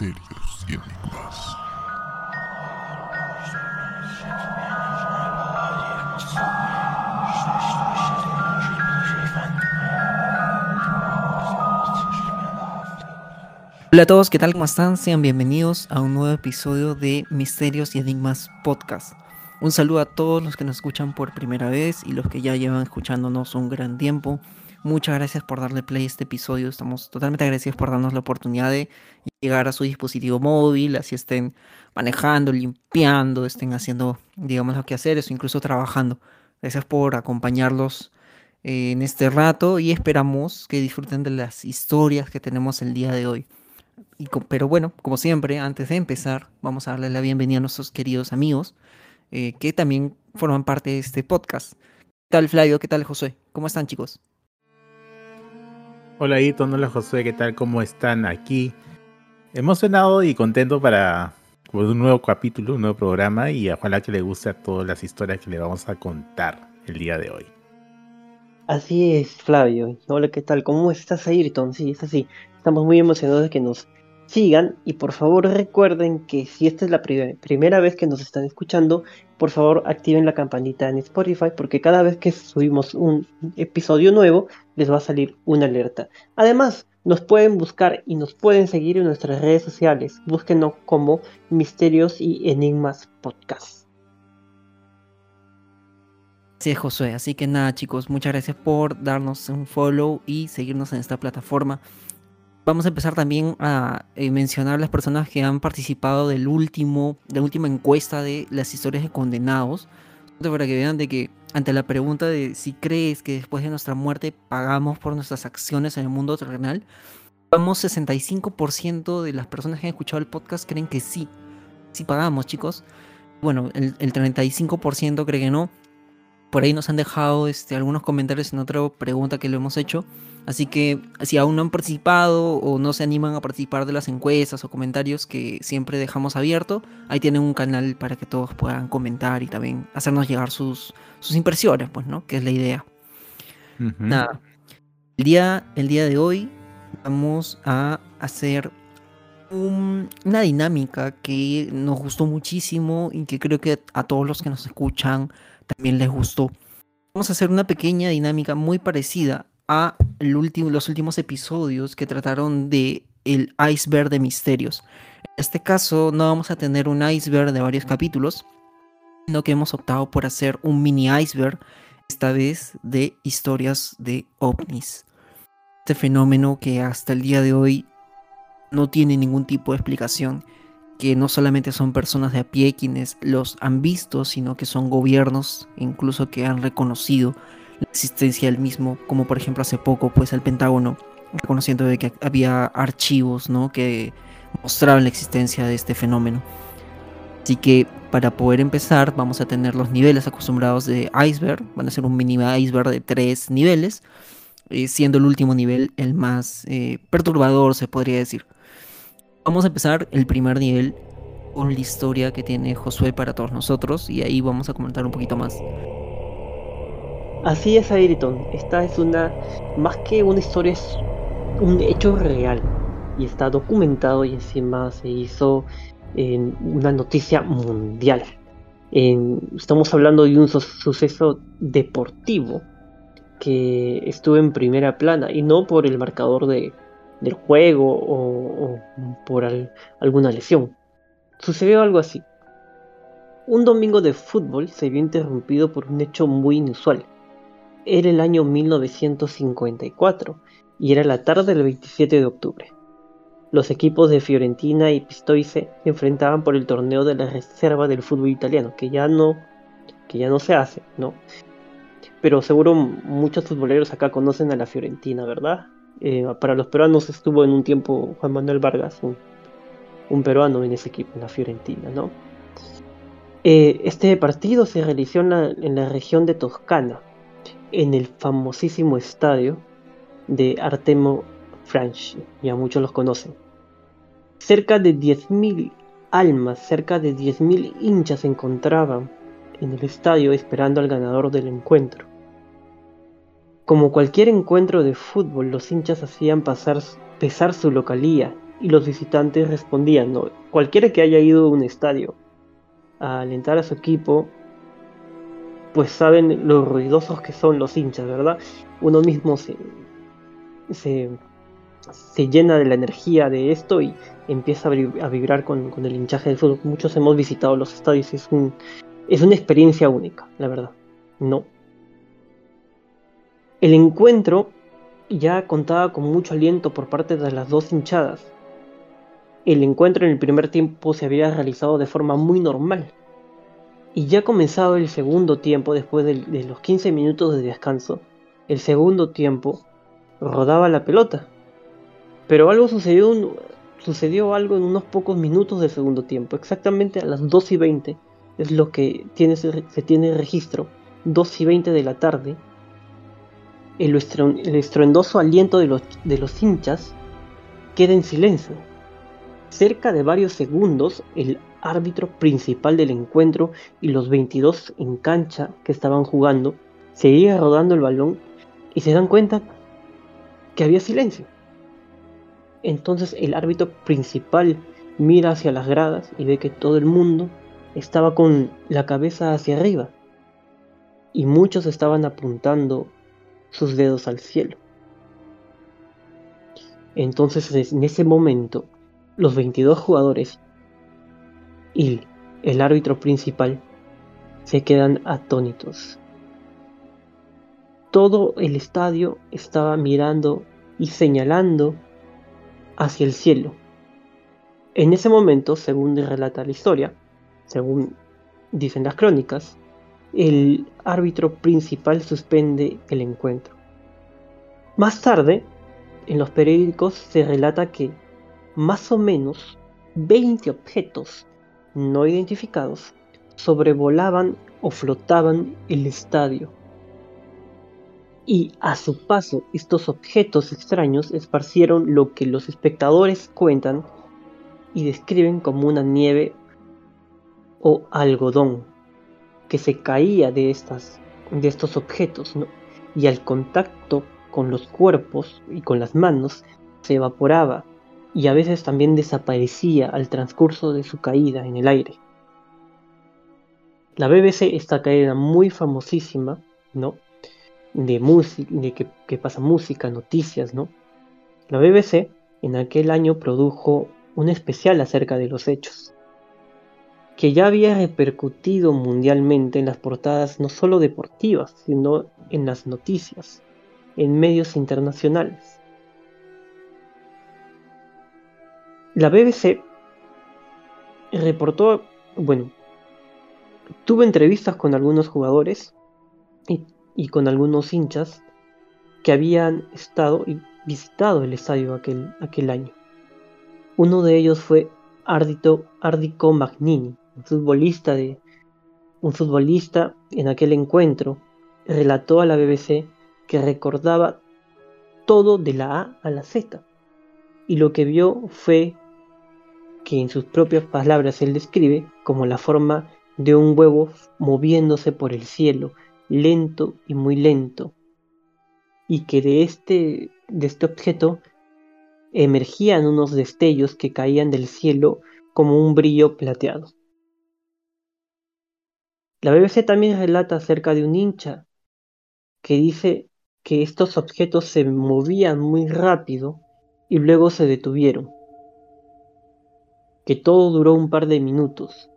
misterios y enigmas. Hola a todos, ¿qué tal? ¿Cómo están? Sean bienvenidos a un nuevo episodio de Misterios y Enigmas Podcast. Un saludo a todos los que nos escuchan por primera vez y los que ya llevan escuchándonos un gran tiempo. Muchas gracias por darle play a este episodio. Estamos totalmente agradecidos por darnos la oportunidad de llegar a su dispositivo móvil, así estén manejando, limpiando, estén haciendo, digamos, lo que hacer, o incluso trabajando. Gracias por acompañarlos eh, en este rato y esperamos que disfruten de las historias que tenemos el día de hoy pero bueno, como siempre, antes de empezar, vamos a darle la bienvenida a nuestros queridos amigos eh, que también forman parte de este podcast. ¿Qué tal Flavio? ¿Qué tal José? ¿Cómo están chicos? Hola Ito, hola José, ¿qué tal? ¿Cómo están aquí? Emocionado y contento para un nuevo capítulo, un nuevo programa y ojalá que le guste a todas las historias que le vamos a contar el día de hoy. Así es, Flavio. Hola, ¿qué tal? ¿Cómo estás, Ayrton? Sí, es así. Estamos muy emocionados de que nos sigan y por favor recuerden que si esta es la primera vez que nos están escuchando, por favor activen la campanita en Spotify porque cada vez que subimos un episodio nuevo les va a salir una alerta. Además, nos pueden buscar y nos pueden seguir en nuestras redes sociales. Búsquenos como Misterios y Enigmas Podcast. Sí, Josué. Así que nada, chicos, muchas gracias por darnos un follow y seguirnos en esta plataforma. Vamos a empezar también a eh, mencionar las personas que han participado del último, de la última encuesta de las historias de condenados. Para que vean de que ante la pregunta de si crees que después de nuestra muerte pagamos por nuestras acciones en el mundo terrenal, vamos 65% de las personas que han escuchado el podcast creen que sí. Sí pagamos, chicos. Bueno, el, el 35% cree que no por ahí nos han dejado este, algunos comentarios en otra pregunta que le hemos hecho. Así que si aún no han participado o no se animan a participar de las encuestas o comentarios que siempre dejamos abierto, ahí tienen un canal para que todos puedan comentar y también hacernos llegar sus, sus impresiones, pues, ¿no? Que es la idea. Nada. El día, el día de hoy vamos a hacer una dinámica que nos gustó muchísimo y que creo que a todos los que nos escuchan también les gustó. Vamos a hacer una pequeña dinámica muy parecida a los últimos episodios que trataron de el iceberg de misterios. En este caso no vamos a tener un iceberg de varios capítulos, sino que hemos optado por hacer un mini iceberg, esta vez de historias de ovnis. Este fenómeno que hasta el día de hoy no tiene ningún tipo de explicación que no solamente son personas de a pie quienes los han visto, sino que son gobiernos incluso que han reconocido la existencia del mismo, como por ejemplo hace poco pues el Pentágono reconociendo de que había archivos ¿no? que mostraban la existencia de este fenómeno. Así que para poder empezar vamos a tener los niveles acostumbrados de iceberg, van a ser un mini iceberg de tres niveles, eh, siendo el último nivel el más eh, perturbador se podría decir. Vamos a empezar el primer nivel con la historia que tiene Josué para todos nosotros y ahí vamos a comentar un poquito más. Así es, Ayrton. Esta es una, más que una historia, es un hecho real y está documentado y encima se hizo en una noticia mundial. estamos hablando de un suceso deportivo que estuvo en primera plana y no por el marcador de del juego o, por alguna lesión. Sucedió algo así. Un domingo de fútbol se vio interrumpido por un hecho muy inusual. Era el año 1954 y era la tarde del 27 de octubre. Los equipos de Fiorentina y Pistoiese se enfrentaban por el torneo de la reserva del fútbol italiano, que ya no, que ya no se hace, ¿no? Pero seguro muchos futboleros acá conocen a la Fiorentina, ¿verdad? Eh, para los peruanos estuvo en un tiempo Juan Manuel Vargas, un, peruano en ese equipo, en la Fiorentina, ¿no? Eh, este partido se realizó en la, región de Toscana, en el famosísimo estadio de Artemo Franchi, ya muchos los conocen. Cerca de 10.000 almas, cerca de 10.000 hinchas se encontraban en el estadio esperando al ganador del encuentro. Como cualquier encuentro de fútbol, los hinchas hacían pesar su localía y los visitantes respondían, ¿no? Cualquiera que haya ido a un estadio a alentar a su equipo, pues saben lo ruidosos que son los hinchas, ¿verdad? Uno mismo se, se, llena de la energía de esto y empieza a vibrar con, el hinchaje del fútbol. Muchos hemos visitado los estadios, es, un, es una experiencia única, la verdad. No. El encuentro ya contaba con mucho aliento por parte de las dos hinchadas. El encuentro en el primer tiempo se había realizado de forma muy normal. Y ya comenzado el segundo tiempo, después de, los 15 minutos de descanso, el segundo tiempo rodaba la pelota. Pero algo sucedió, sucedió algo en unos pocos minutos del segundo tiempo, exactamente a las 2 y 20 es lo que tiene, se tiene registro, 2 y 20 de la tarde, el, estruendoso aliento de los, de los hinchas queda en silencio. Cerca de varios segundos, el árbitro principal del encuentro y los 22 en cancha que estaban jugando seguían rodando el balón y se dan cuenta que había silencio. Entonces el árbitro principal mira hacia las gradas y ve que todo el mundo estaba con la cabeza hacia arriba y muchos estaban apuntando sus dedos al cielo. Entonces en ese momento los 22 jugadores y el árbitro principal se quedan atónitos. Todo el estadio estaba mirando y señalando hacia el cielo. En ese momento, según relata la historia, según dicen las crónicas, el árbitro principal suspende el encuentro. Más tarde, en los periódicos se relata que más o menos 20 objetos no identificados sobrevolaban o flotaban el estadio. Y a su paso, estos objetos extraños esparcieron lo que los espectadores cuentan y describen como una nieve o algodón que se caía de, estas, de estos objetos, y al contacto con los cuerpos y con las manos se evaporaba y a veces también desaparecía al transcurso de su caída en el aire. La BBC, esta cadena muy famosísima, ¿no? De música, de que, que, pasa música, noticias, ¿no? La BBC en aquel año produjo un especial acerca de los hechos que ya había repercutido mundialmente en las portadas no solo deportivas, sino en las noticias, en medios internacionales. La BBC reportó, bueno, tuvo entrevistas con algunos jugadores y, con algunos hinchas que habían estado y visitado el estadio aquel, aquel año. Uno de ellos fue Ardito, Ardico Magnini, un futbolista, de, un futbolista en aquel encuentro relató a la BBC que recordaba todo de la A a la Z. Y lo que vio fue que en sus propias palabras él describe como la forma de un huevo moviéndose por el cielo, lento y muy lento. Y que de este, de este objeto emergían unos destellos que caían del cielo como un brillo plateado. La BBC también relata acerca de un hincha que dice que estos objetos se movían muy rápido y luego se detuvieron, que todo duró un par de minutos.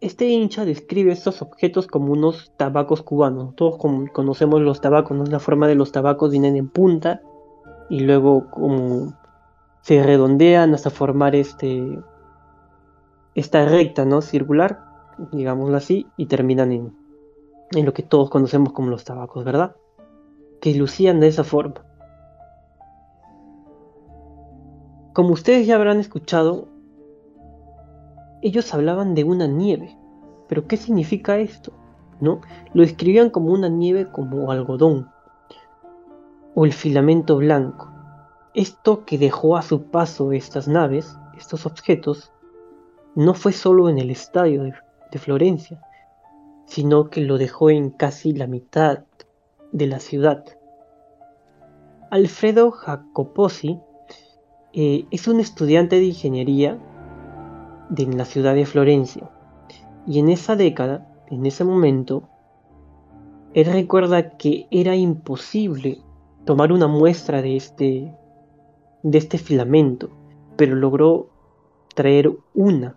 Este hincha describe estos objetos como unos tabacos cubanos. Todos conocemos los tabacos, ¿no? la forma de los tabacos vienen en punta y luego como se redondean hasta formar este esta recta, ¿no? circular digámoslo así, y terminan en, en lo que todos conocemos como los tabacos, ¿verdad? Que lucían de esa forma. Como ustedes ya habrán escuchado, ellos hablaban de una nieve. Pero ¿qué significa esto? ¿No? Lo describían como una nieve como algodón o el filamento blanco. Esto que dejó a su paso estas naves, estos objetos, no fue solo en el estadio de, Florencia, sino que lo dejó en casi la mitad de la ciudad. Alfredo Jacoposi eh, es un estudiante de ingeniería de la ciudad de Florencia. Y en esa década, en ese momento, él recuerda que era imposible tomar una muestra de este, de este filamento, pero logró traer una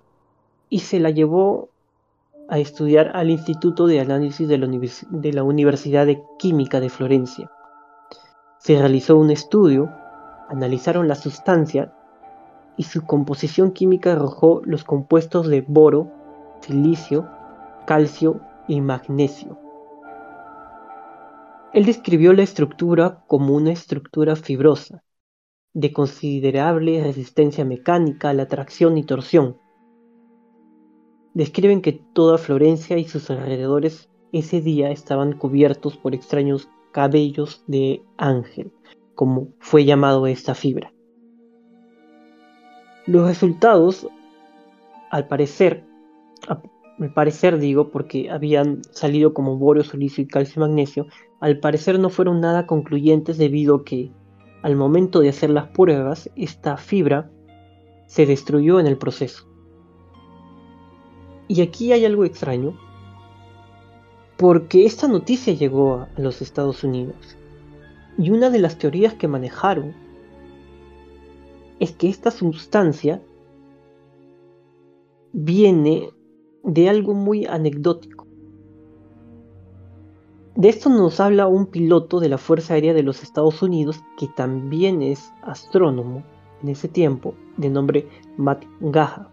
y se la llevó a estudiar al Instituto de Análisis de la, Universidad de Química de Florencia. Se realizó un estudio, analizaron la sustancia y su composición química arrojó los compuestos de boro, silicio, calcio y magnesio. Él describió la estructura como una estructura fibrosa, de considerable resistencia mecánica a la tracción y torsión. Describen que toda Florencia y sus alrededores ese día estaban cubiertos por extraños cabellos de ángel, como fue llamado esta fibra. Los resultados, al parecer, al parecer digo, porque habían salido como borio, silicio y calcio y magnesio, al parecer no fueron nada concluyentes debido a que al momento de hacer las pruebas esta fibra se destruyó en el proceso. Y aquí hay algo extraño, porque esta noticia llegó a los Estados Unidos. Y una de las teorías que manejaron es que esta sustancia viene de algo muy anecdótico. De esto nos habla un piloto de la Fuerza Aérea de los Estados Unidos que también es astrónomo en ese tiempo, de nombre Matt Gaha.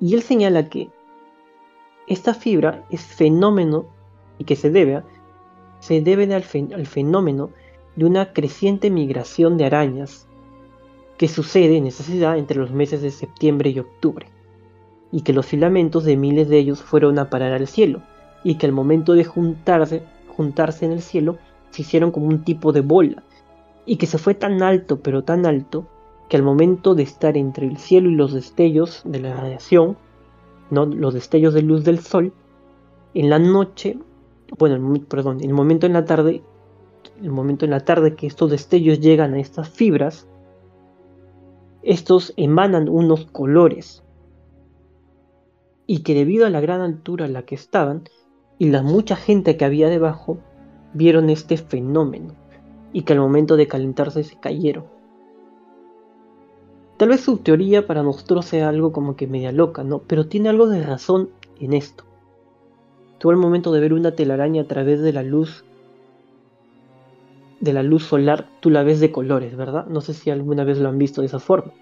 Y él señala que esta fibra es fenómeno y que se debe, se debe al, al fenómeno de una creciente migración de arañas que sucede en esa ciudad entre los meses de septiembre y octubre, y que los filamentos de miles de ellos fueron a parar al cielo, y que al momento de juntarse juntarse en el cielo, se hicieron como un tipo de bola, y que se fue tan alto, pero tan alto, que al momento de estar entre el cielo y los destellos de la radiación, ¿no? los destellos de luz del sol, en la noche, bueno, perdón, en el momento en la tarde, el momento en la tarde que estos destellos llegan a estas fibras, estos emanan unos colores y que debido a la gran altura a la que estaban, y la mucha gente que había debajo vieron este fenómeno y que al momento de calentarse se cayeron. Tal vez su teoría para nosotros sea algo como que media loca, ¿no? Pero tiene algo de razón en esto. Tú al momento de ver una telaraña a través de la luz de la luz solar, tú la ves de colores, ¿verdad? No sé si alguna vez lo han visto de esa forma.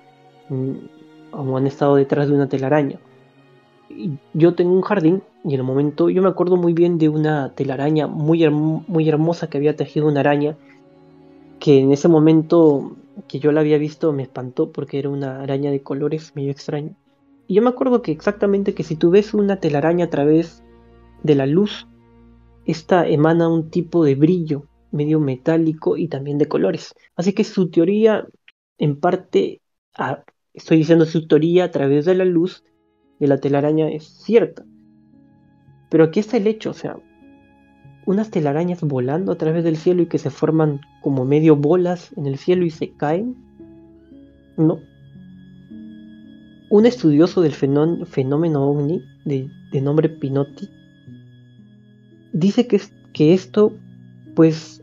Mm, o han estado detrás de una telaraña yo tengo un jardín y en el momento yo me acuerdo muy bien de una telaraña muy, muy hermosa que había tejido una araña que en ese momento que yo la había visto me espantó porque era una araña de colores medio extraño. Y yo me acuerdo que exactamente que si tú ves una telaraña a través de la luz, esta emana un tipo de brillo medio metálico y también de colores. Así que su teoría, en parte, estoy diciendo su teoría a través de la luz, de la telaraña es cierta. Pero aquí está el hecho, o sea, unas telarañas volando a través del cielo y que se forman como medio bolas en el cielo y se caen. No. Un estudioso del fenómeno ovni de, nombre Pinotti dice que, que esto, pues,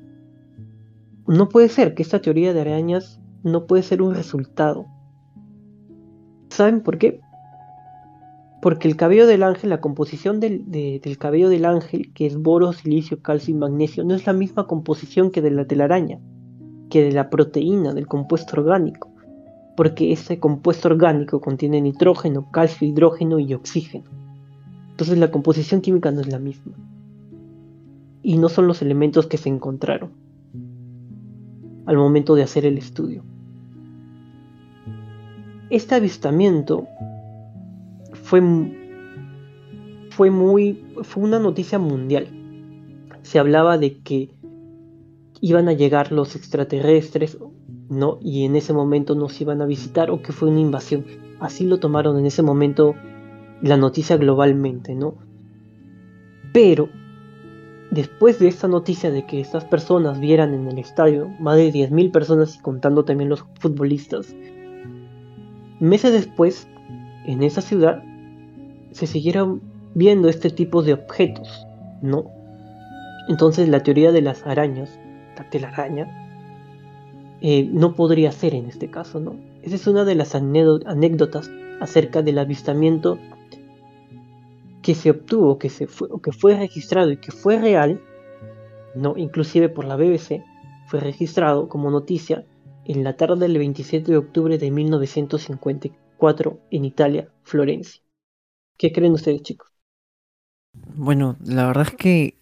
no puede ser, que esta teoría de arañas no puede ser un resultado. ¿Saben por qué? Porque el cabello del ángel, la composición del, cabello del ángel, que es boro, silicio, calcio y magnesio, no es la misma composición que de la telaraña, que de la proteína, del compuesto orgánico. Porque ese compuesto orgánico contiene nitrógeno, calcio, hidrógeno y oxígeno. Entonces la composición química no es la misma. Y no son los elementos que se encontraron al momento de hacer el estudio. Este avistamiento fue, fue muy, fue una noticia mundial. Se hablaba de que iban a llegar los extraterrestres, ¿no? Y en ese momento nos iban a visitar o que fue una invasión. Así lo tomaron en ese momento la noticia globalmente, ¿no? Pero después de esta noticia de que estas personas vieran en el estadio, más de 10.000 personas y contando también los futbolistas, meses después, en esa ciudad, se siguieron viendo este tipo de objetos, ¿no? Entonces la teoría de las arañas, la telaraña, eh, no podría ser en este caso, ¿no? Esa es una de las anécdotas acerca del avistamiento que se obtuvo, que, se fue, que fue registrado y que fue real, no, inclusive por la BBC, fue registrado como noticia en la tarde del 27 de octubre de 1954 en Italia, Florencia. ¿Qué creen ustedes, chicos? Bueno, la verdad es que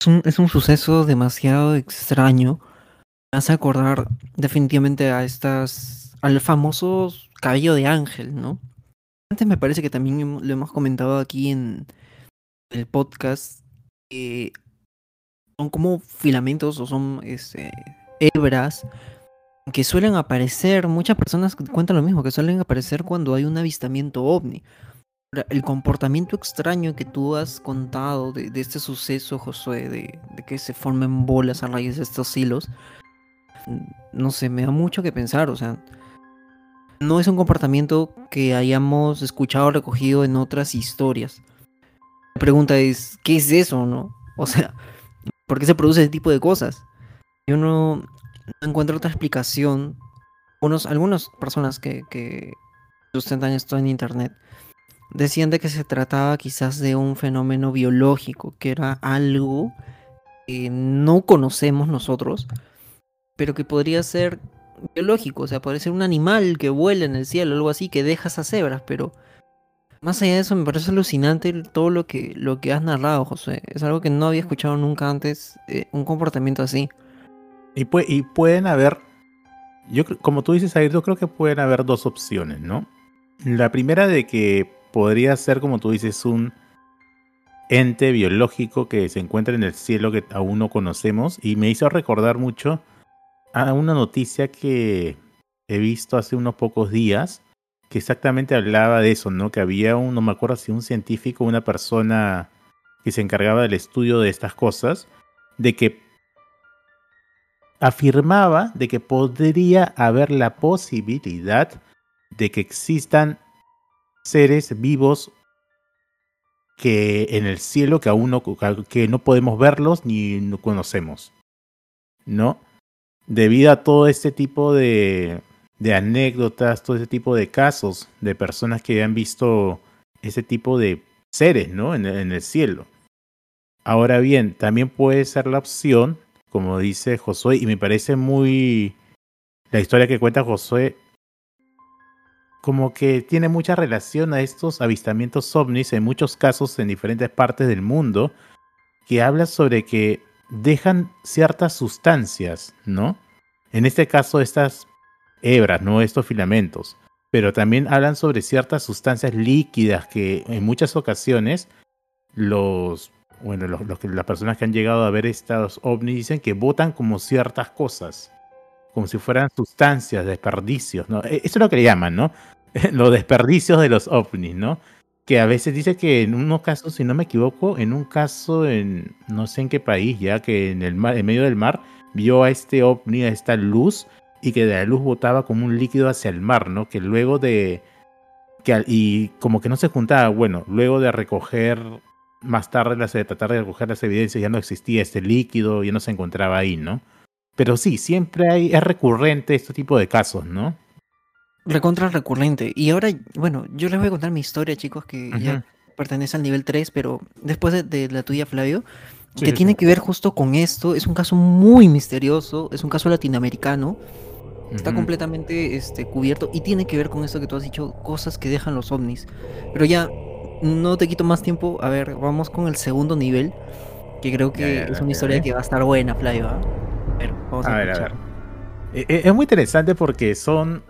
es un, es un suceso demasiado extraño. Me hace acordar definitivamente a estas. al famoso cabello de ángel, ¿no? Antes me parece que también lo hemos comentado aquí en el podcast. que son como filamentos o son este, hebras que suelen aparecer. Muchas personas cuentan lo mismo, que suelen aparecer cuando hay un avistamiento ovni. El comportamiento extraño que tú has contado de, este suceso, Josué, de, de, que se formen bolas a raíz de estos hilos, no sé, me da mucho que pensar, o sea, no es un comportamiento que hayamos escuchado o recogido en otras historias. La pregunta es, ¿qué es eso, no? O sea, ¿por qué se produce ese tipo de cosas? Yo no, encuentro otra explicación. Algunas personas que, que sustentan esto en internet decían de que se trataba quizás de un fenómeno biológico, que era algo que no conocemos nosotros, pero que podría ser biológico, o sea, puede ser un animal que vuela en el cielo, algo así, que deja esas cebras, pero más allá de eso me parece alucinante todo lo que, lo que has narrado, José. Es algo que no había escuchado nunca antes, eh, un comportamiento así. Y, y pueden haber, yo como tú dices, yo creo que pueden haber dos opciones, ¿no? La primera de que podría ser, como tú dices, un ente biológico que se encuentra en el cielo que aún no conocemos y me hizo recordar mucho una noticia que he visto hace unos pocos días que exactamente hablaba de eso, ¿no? Que había un, no me acuerdo si un científico, una persona que se encargaba del estudio de estas cosas, de que afirmaba de que podría haber la posibilidad de que existan seres vivos que en el cielo que aún no, que no podemos verlos ni no conocemos, ¿no? Debido a todo este tipo de, anécdotas, todo ese tipo de casos de personas que han visto ese tipo de seres, ¿no? En, en, el cielo. Ahora bien, también puede ser la opción, como dice Josué, y me parece muy... La historia que cuenta Josué, como que tiene mucha relación a estos avistamientos ovnis en muchos casos en diferentes partes del mundo, que habla sobre que dejan ciertas sustancias, ¿no? En este caso, estas hebras, ¿no? Estos filamentos. Pero también hablan sobre ciertas sustancias líquidas que en muchas ocasiones los, bueno, los, las personas que han llegado a ver estos ovnis dicen que botan como ciertas cosas, como si fueran sustancias, desperdicios, ¿no? E, eso es lo que le llaman, ¿no? los desperdicios de los ovnis, ¿no? Que a veces dice que en unos casos, si no me equivoco, en un caso en no sé en qué país, ya que en el mar, en medio del mar vio a este ovni, a esta luz y que de la luz botaba como un líquido hacia el mar, ¿no? Que luego de que y como que no se juntaba, bueno, luego de recoger más tarde las de tratar de recoger las evidencias ya no existía este líquido, ya no se encontraba ahí, ¿no? Pero sí, siempre hay es recurrente este tipo de casos, ¿no? Recontra recurrente. Y ahora, bueno, yo les voy a contar mi historia, chicos, que ya pertenece al nivel 3, pero después de, la tuya, Flavio, que tiene que ver justo con esto. Es un caso muy misterioso, es un caso latinoamericano. Está completamente este, cubierto y tiene que ver con esto que tú has dicho, cosas que dejan los ovnis. Pero ya, no te quito más tiempo. A ver, vamos con el segundo nivel, que creo que es una historia que va a estar buena, Flavio. ¿ah? A ver, vamos a, ver, a ver. E, e, es muy interesante porque son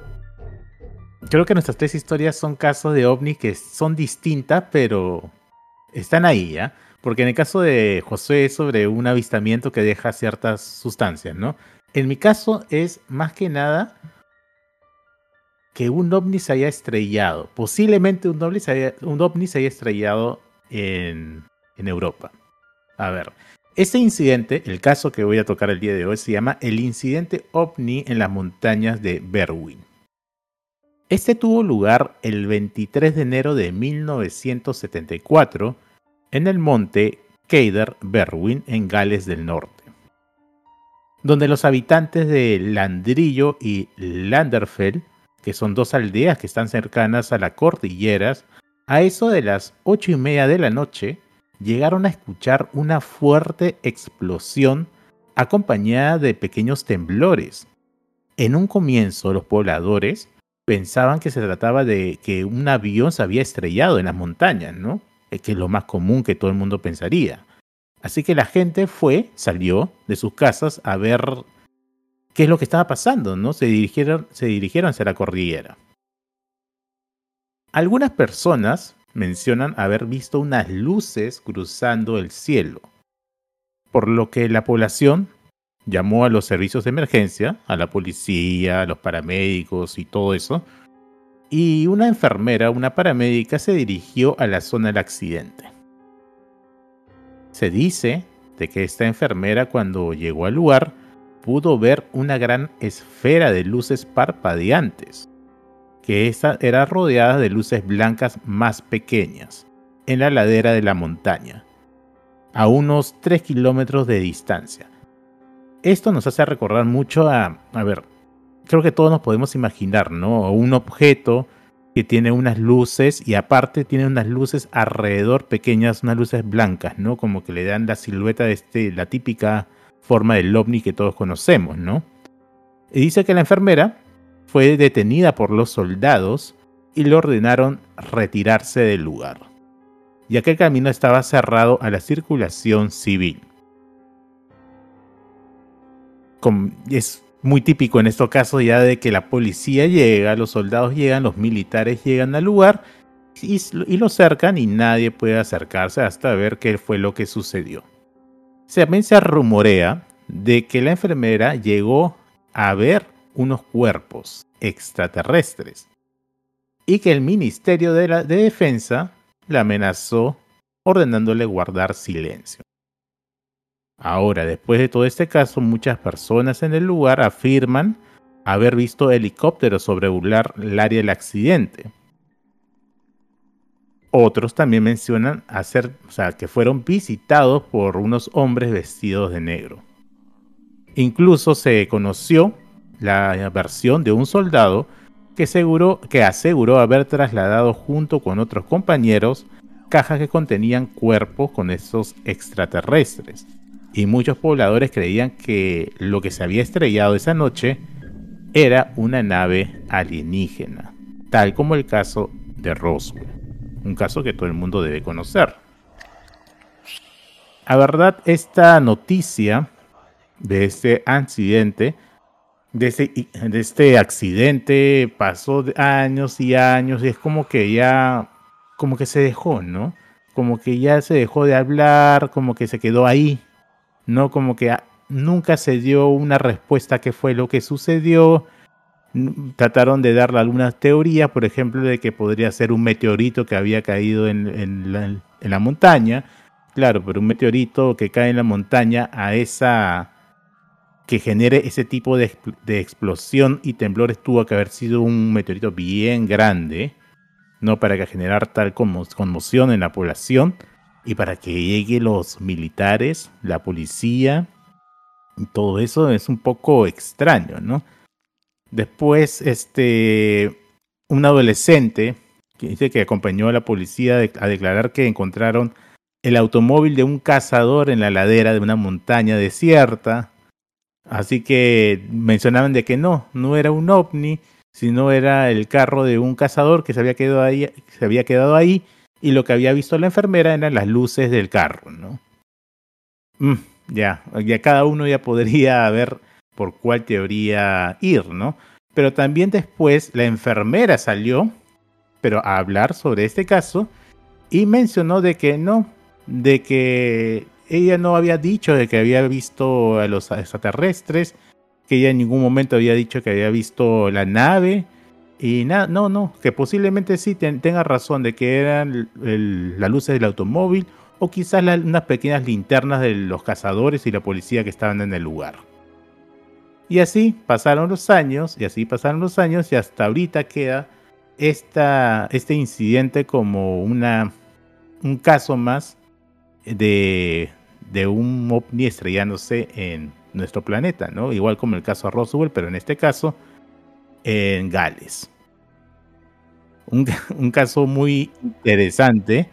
creo que nuestras tres historias son casos de ovnis que son distintas, pero están ahí, ¿ya? Porque en el caso de José es sobre un avistamiento que deja ciertas sustancias, ¿no? En mi caso es más que nada que un ovni se haya estrellado. Posiblemente un ovni se haya, un ovni se haya estrellado en, en Europa. A ver, este incidente, el caso que voy a tocar el día de hoy, se llama el incidente ovni en las montañas de Berwin. Este tuvo lugar el 23 de enero de 1974 en el monte Keider Berwin en Gales del Norte, donde los habitantes de Landrillo y Landerfell, que son dos aldeas que están cercanas a las cordilleras, a eso de las ocho y media de la noche, llegaron a escuchar una fuerte explosión acompañada de pequeños temblores. En un comienzo los pobladores pensaban que se trataba de que un avión se había estrellado en las montañas, ¿no? Eh, que es lo más común que todo el mundo pensaría. Así que la gente fue, salió de sus casas a ver qué es lo que estaba pasando, ¿no? Se dirigieron, se dirigieron hacia la cordillera. Algunas personas mencionan haber visto unas luces cruzando el cielo, por lo que la población llamó a los servicios de emergencia, a la policía, a los paramédicos y todo eso, y una enfermera, una paramédica, se dirigió a la zona del accidente. Se dice de que esta enfermera cuando llegó al lugar pudo ver una gran esfera de luces parpadeantes, que esta era rodeada de luces blancas más pequeñas, en la ladera de la montaña, a unos 3 kilómetros de distancia. Esto nos hace recordar mucho a, a ver, creo que todos nos podemos imaginar, ¿no? Un objeto que tiene unas luces y aparte tiene unas luces alrededor pequeñas, unas luces blancas, ¿no? Como que le dan la silueta de este, la típica forma del ovni que todos conocemos, ¿no? Y dice que la enfermera fue detenida por los soldados y le ordenaron retirarse del lugar, ya que el camino estaba cerrado a la circulación civil. Es muy típico en estos casos ya de que la policía llega, los soldados llegan, los militares llegan al lugar y, lo cercan y nadie puede acercarse hasta ver qué fue lo que sucedió. También se rumorea de que la enfermera llegó a ver unos cuerpos extraterrestres y que el Ministerio de, la, Defensa la amenazó ordenándole guardar silencio. Ahora, después de todo este caso, muchas personas en el lugar afirman haber visto helicópteros sobrevolar el área del accidente. Otros también mencionan hacer, o sea, que fueron visitados por unos hombres vestidos de negro. Incluso se conoció la versión de un soldado que, que aseguró haber trasladado junto con otros compañeros cajas que contenían cuerpos con esos extraterrestres. Y muchos pobladores creían que lo que se había estrellado esa noche era una nave alienígena, tal como el caso de Roswell, un caso que todo el mundo debe conocer. A verdad, esta noticia de este accidente. De este, este accidente pasó años y años y es como que ya, como que se dejó, ¿no? Como que ya se dejó de hablar, como que se quedó ahí, ¿no? Como que nunca se dio una respuesta a qué fue lo que sucedió. Trataron de darle algunas teorías, por ejemplo, de que podría ser un meteorito que había caído en, en, la, en la montaña. Claro, pero un meteorito que cae en la montaña a esa que genere ese tipo de, explosión y temblores tuvo que haber sido un meteorito bien grande, ¿no? Para que generar tal conmoción en la población y para que lleguen los militares, la policía, todo eso es un poco extraño, ¿no? Después, este, un adolescente que dice que acompañó a la policía a declarar que encontraron el automóvil de un cazador en la ladera de una montaña desierta Así que mencionaban de que no, no era un ovni, sino era el carro de un cazador que se había quedado ahí, se había quedado ahí y lo que había visto la enfermera eran las luces del carro, ¿no? Mm, ya, ya cada uno ya podría ver por cuál teoría ir, ¿no? Pero también después la enfermera salió, pero a hablar sobre este caso y mencionó de que no, de que ella no había dicho de que había visto a los extraterrestres, que ella en ningún momento había dicho que había visto la nave. Y nada, no, no, que posiblemente sí tenga razón de que eran las luces del automóvil o quizás unas pequeñas linternas de los cazadores y la policía que estaban en el lugar. Y así pasaron los años, y así pasaron los años, y hasta ahorita queda esta, este incidente como una, un caso más de, de un ovni estrellándose en nuestro planeta, ¿no? Igual como el caso de Roswell, pero en este caso en Gales. Un, un caso muy interesante,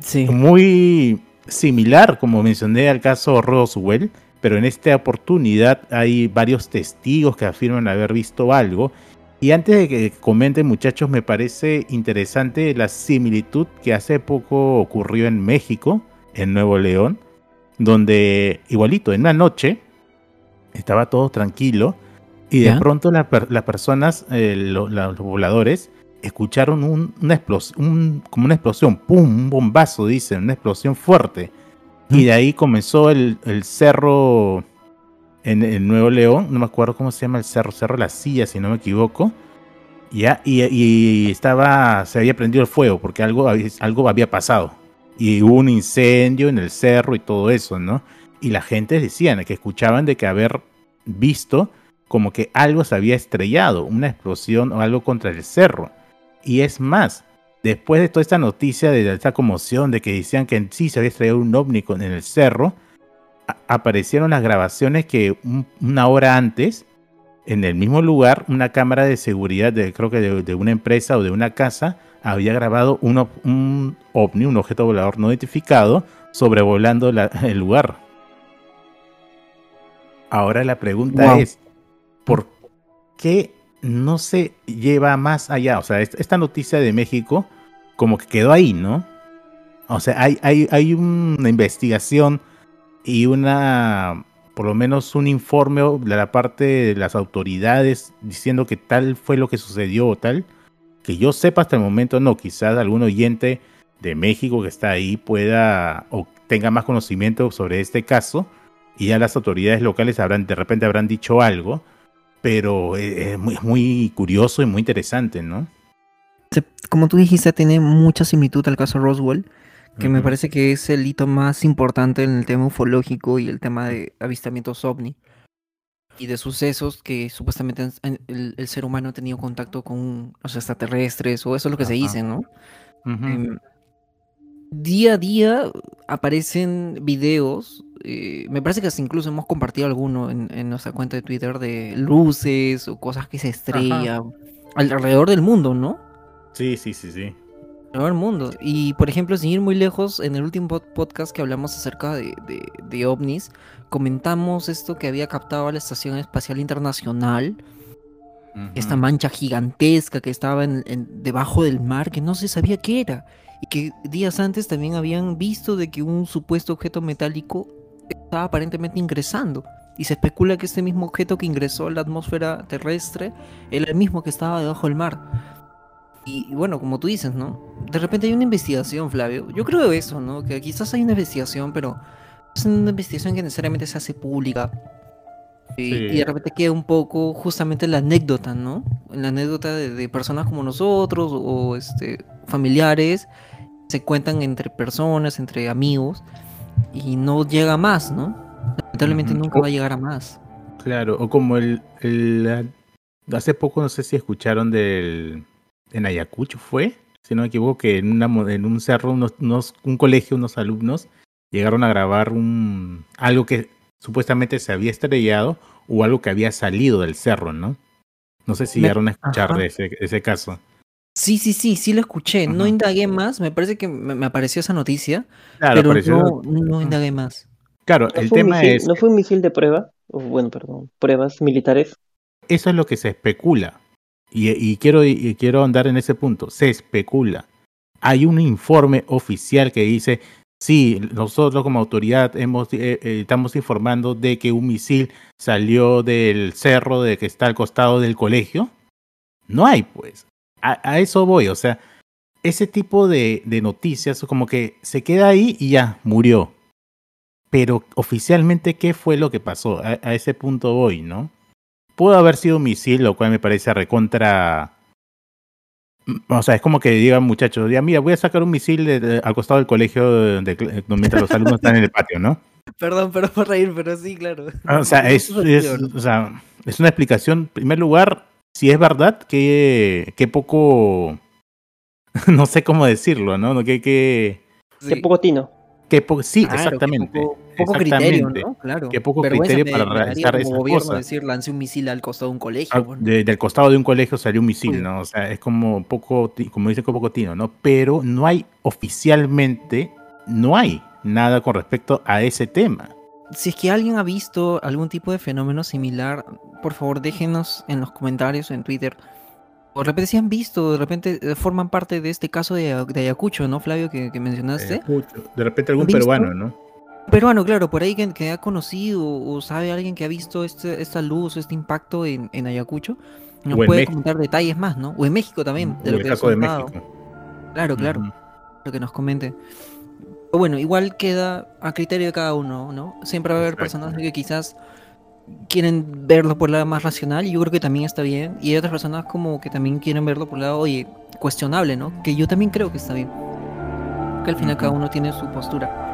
Sí. muy similar, como mencioné, al caso Roswell, pero en esta oportunidad hay varios testigos que afirman haber visto algo. Y antes de que comenten, muchachos, me parece interesante la similitud que hace poco ocurrió en México, en Nuevo León, donde igualito, en una noche, estaba todo tranquilo y de ¿Ya? pronto la las personas, eh, lo- la- los pobladores, escucharon un- una explosión, como una explosión, ¡pum! Un bombazo, dicen, una explosión fuerte. Y de ahí comenzó el, el cerro en el Nuevo León, no me acuerdo cómo se llama el cerro, Cerro La Silla, si no me equivoco. Ya, y, y estaba, se había prendido el fuego porque algo, había- algo había pasado. Y hubo un incendio en el cerro y todo eso, ¿no? Y la gente decían que escuchaban de que haber visto como que algo se había estrellado, una explosión o algo contra el cerro. Y es más, después de toda esta noticia, de esta conmoción, de que decían que sí se había estrellado un ovni en el cerro, aparecieron las grabaciones que un- una hora antes, en el mismo lugar, una cámara de seguridad, de, creo que de, de una empresa o de una casa, había grabado un, ovni, un objeto volador no identificado, sobrevolando la- el lugar. Ahora la pregunta Wow. es, ¿por qué no se lleva más allá? O sea, est- esta noticia de México como que quedó ahí, ¿no? O sea, hay, hay, hay una investigación y una, por lo menos un informe de la parte de las autoridades diciendo que tal fue lo que sucedió o tal. Que yo sepa hasta el momento no, quizás algún oyente de México que está ahí pueda o tenga más conocimiento sobre este caso y ya las autoridades locales habrán de repente habrán dicho algo, pero eh, es muy, curioso y muy interesante, ¿no? Como tú dijiste, tiene mucha similitud al caso Roswell, que me parece que es el hito más importante en el tema ufológico y el tema de avistamientos ovni y de sucesos que supuestamente el, el ser humano ha tenido contacto con los extraterrestres o eso es lo que se dice, ¿no? Em, día a día aparecen videos, eh, me parece que incluso hemos compartido alguno en, en nuestra cuenta de Twitter de luces o cosas que se estrellan alrededor del mundo, ¿no? Sí, sí, sí, sí. Alrededor del mundo. Y por ejemplo, sin ir muy lejos, en el último pod- podcast que hablamos acerca de, de- de ovnis, comentamos esto que había captado la Estación Espacial Internacional, esta mancha gigantesca que estaba en- en- debajo del mar, que no se sabía qué era. Y que días antes también habían visto de que un supuesto objeto metálico estaba aparentemente ingresando. Y se especula que este mismo objeto que ingresó a la atmósfera terrestre era el mismo que estaba debajo del mar. Y, y bueno, como tú dices, ¿no? De repente hay una investigación, Flavio. Yo creo eso, ¿no? Que quizás hay una investigación, pero es una investigación que necesariamente se hace pública. Y, Sí. y de repente queda un poco justamente la anécdota, ¿no? La anécdota de, de personas como nosotros o este, familiares se cuentan entre personas, entre amigos y no llega a más, ¿no? Lamentablemente nunca va a llegar a más. Claro, o como el, el- hace poco no sé si escucharon del en Ayacucho fue, si no me equivoco, que en una en un cerro unos, unos- un colegio unos alumnos llegaron a grabar un algo que supuestamente se había estrellado o algo que había salido del cerro, ¿no? No sé si Me- llegaron a escuchar Ajá. de ese, ese caso. Sí, sí, sí, sí lo escuché. No indagué más, me parece que me, me apareció esa noticia, Claro, pero pareció- no, no indagué más. claro, ¿No el fue, un tema misil, es ¿No fue un misil de prueba? O, bueno, perdón, pruebas militares. eso es lo que se especula. Y, y quiero, y quiero andar en ese punto. Se especula. Hay un informe oficial que dice, sí, nosotros como autoridad hemos, eh, eh, estamos informando de que un misil salió del cerro de que está al costado del colegio. No hay, pues. A, a eso voy. O sea, ese tipo de, de noticias como que se queda ahí y ya, murió. Pero oficialmente, ¿qué fue lo que pasó? A, a ese punto voy, ¿no? Pudo haber sido un misil, lo cual me parece recontra. Mm, O sea, es como que digan muchachos, ya mira, voy a sacar un misil de- de- al costado del colegio de- de- mientras los alumnos están en el patio, ¿no? Perdón, perdón por reír, pero sí, claro. O sea, es- o sea, es una explicación, en primer lugar, si es verdad, qué, qué poco, no sé cómo decirlo, ¿no? Qué, qué, Qué poco tino. qué po- sí, Claro, exactamente. qué poco, poco criterio. ¿no? Claro. Qué poco Vergüenza criterio para realizar como esas gobierno cosas. decir, lance un misil al costado de un colegio. Ah, bueno. de- del costado de un colegio salió un misil. ¿no? O sea, es como poco, como dicen, poco tino, ¿no? Pero no hay oficialmente, no hay nada con respecto a ese tema. Si es que alguien ha visto algún tipo de fenómeno similar, por favor déjenos en los comentarios en Twitter. O de repente si han visto, de repente eh, forman parte de este caso de, de Ayacucho, ¿no, Flavio, que, que mencionaste? De repente algún ¿Visto? peruano, ¿no? Peruano, claro, por ahí que, que ha conocido o sabe alguien que ha visto este, esta luz, este impacto en, en Ayacucho, nos puede México. comentar detalles más, ¿no? O en México también, de O lo el que ha. México. Claro, claro, lo que nos comente. Bueno, igual queda a criterio de cada uno, ¿no? Siempre va a haber Exacto. personas que quizás quieren verlo por el lado más racional y yo creo que también está bien. Y hay otras personas como que también quieren verlo por el lado, oye, cuestionable, ¿no? Que yo también creo que está bien. Que al final cada uno tiene su postura.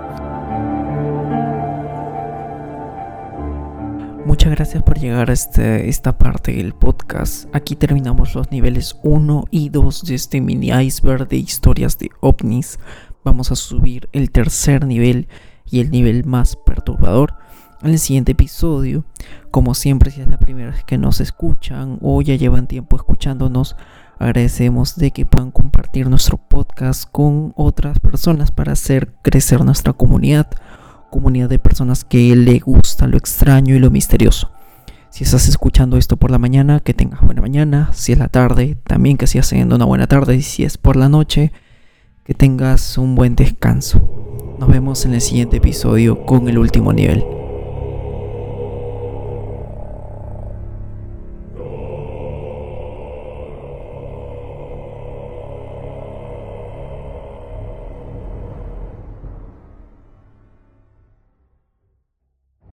Muchas gracias por llegar a este- esta parte del podcast. Aquí terminamos los niveles 1 y 2 de este mini iceberg de historias de ovnis. Vamos a subir el tercer nivel y el nivel más perturbador en el siguiente episodio. Como siempre, si es la primera vez que nos escuchan o ya llevan tiempo escuchándonos, agradecemos de que puedan compartir nuestro podcast con otras personas para hacer crecer nuestra comunidad comunidad de personas que le gusta lo extraño y lo misterioso. Si estás escuchando esto por la mañana, que tengas buena mañana. Si es la tarde, también que sigas teniendo una buena tarde. Y si es por la noche, que tengas un buen descanso. Nos vemos en el siguiente episodio con el último nivel.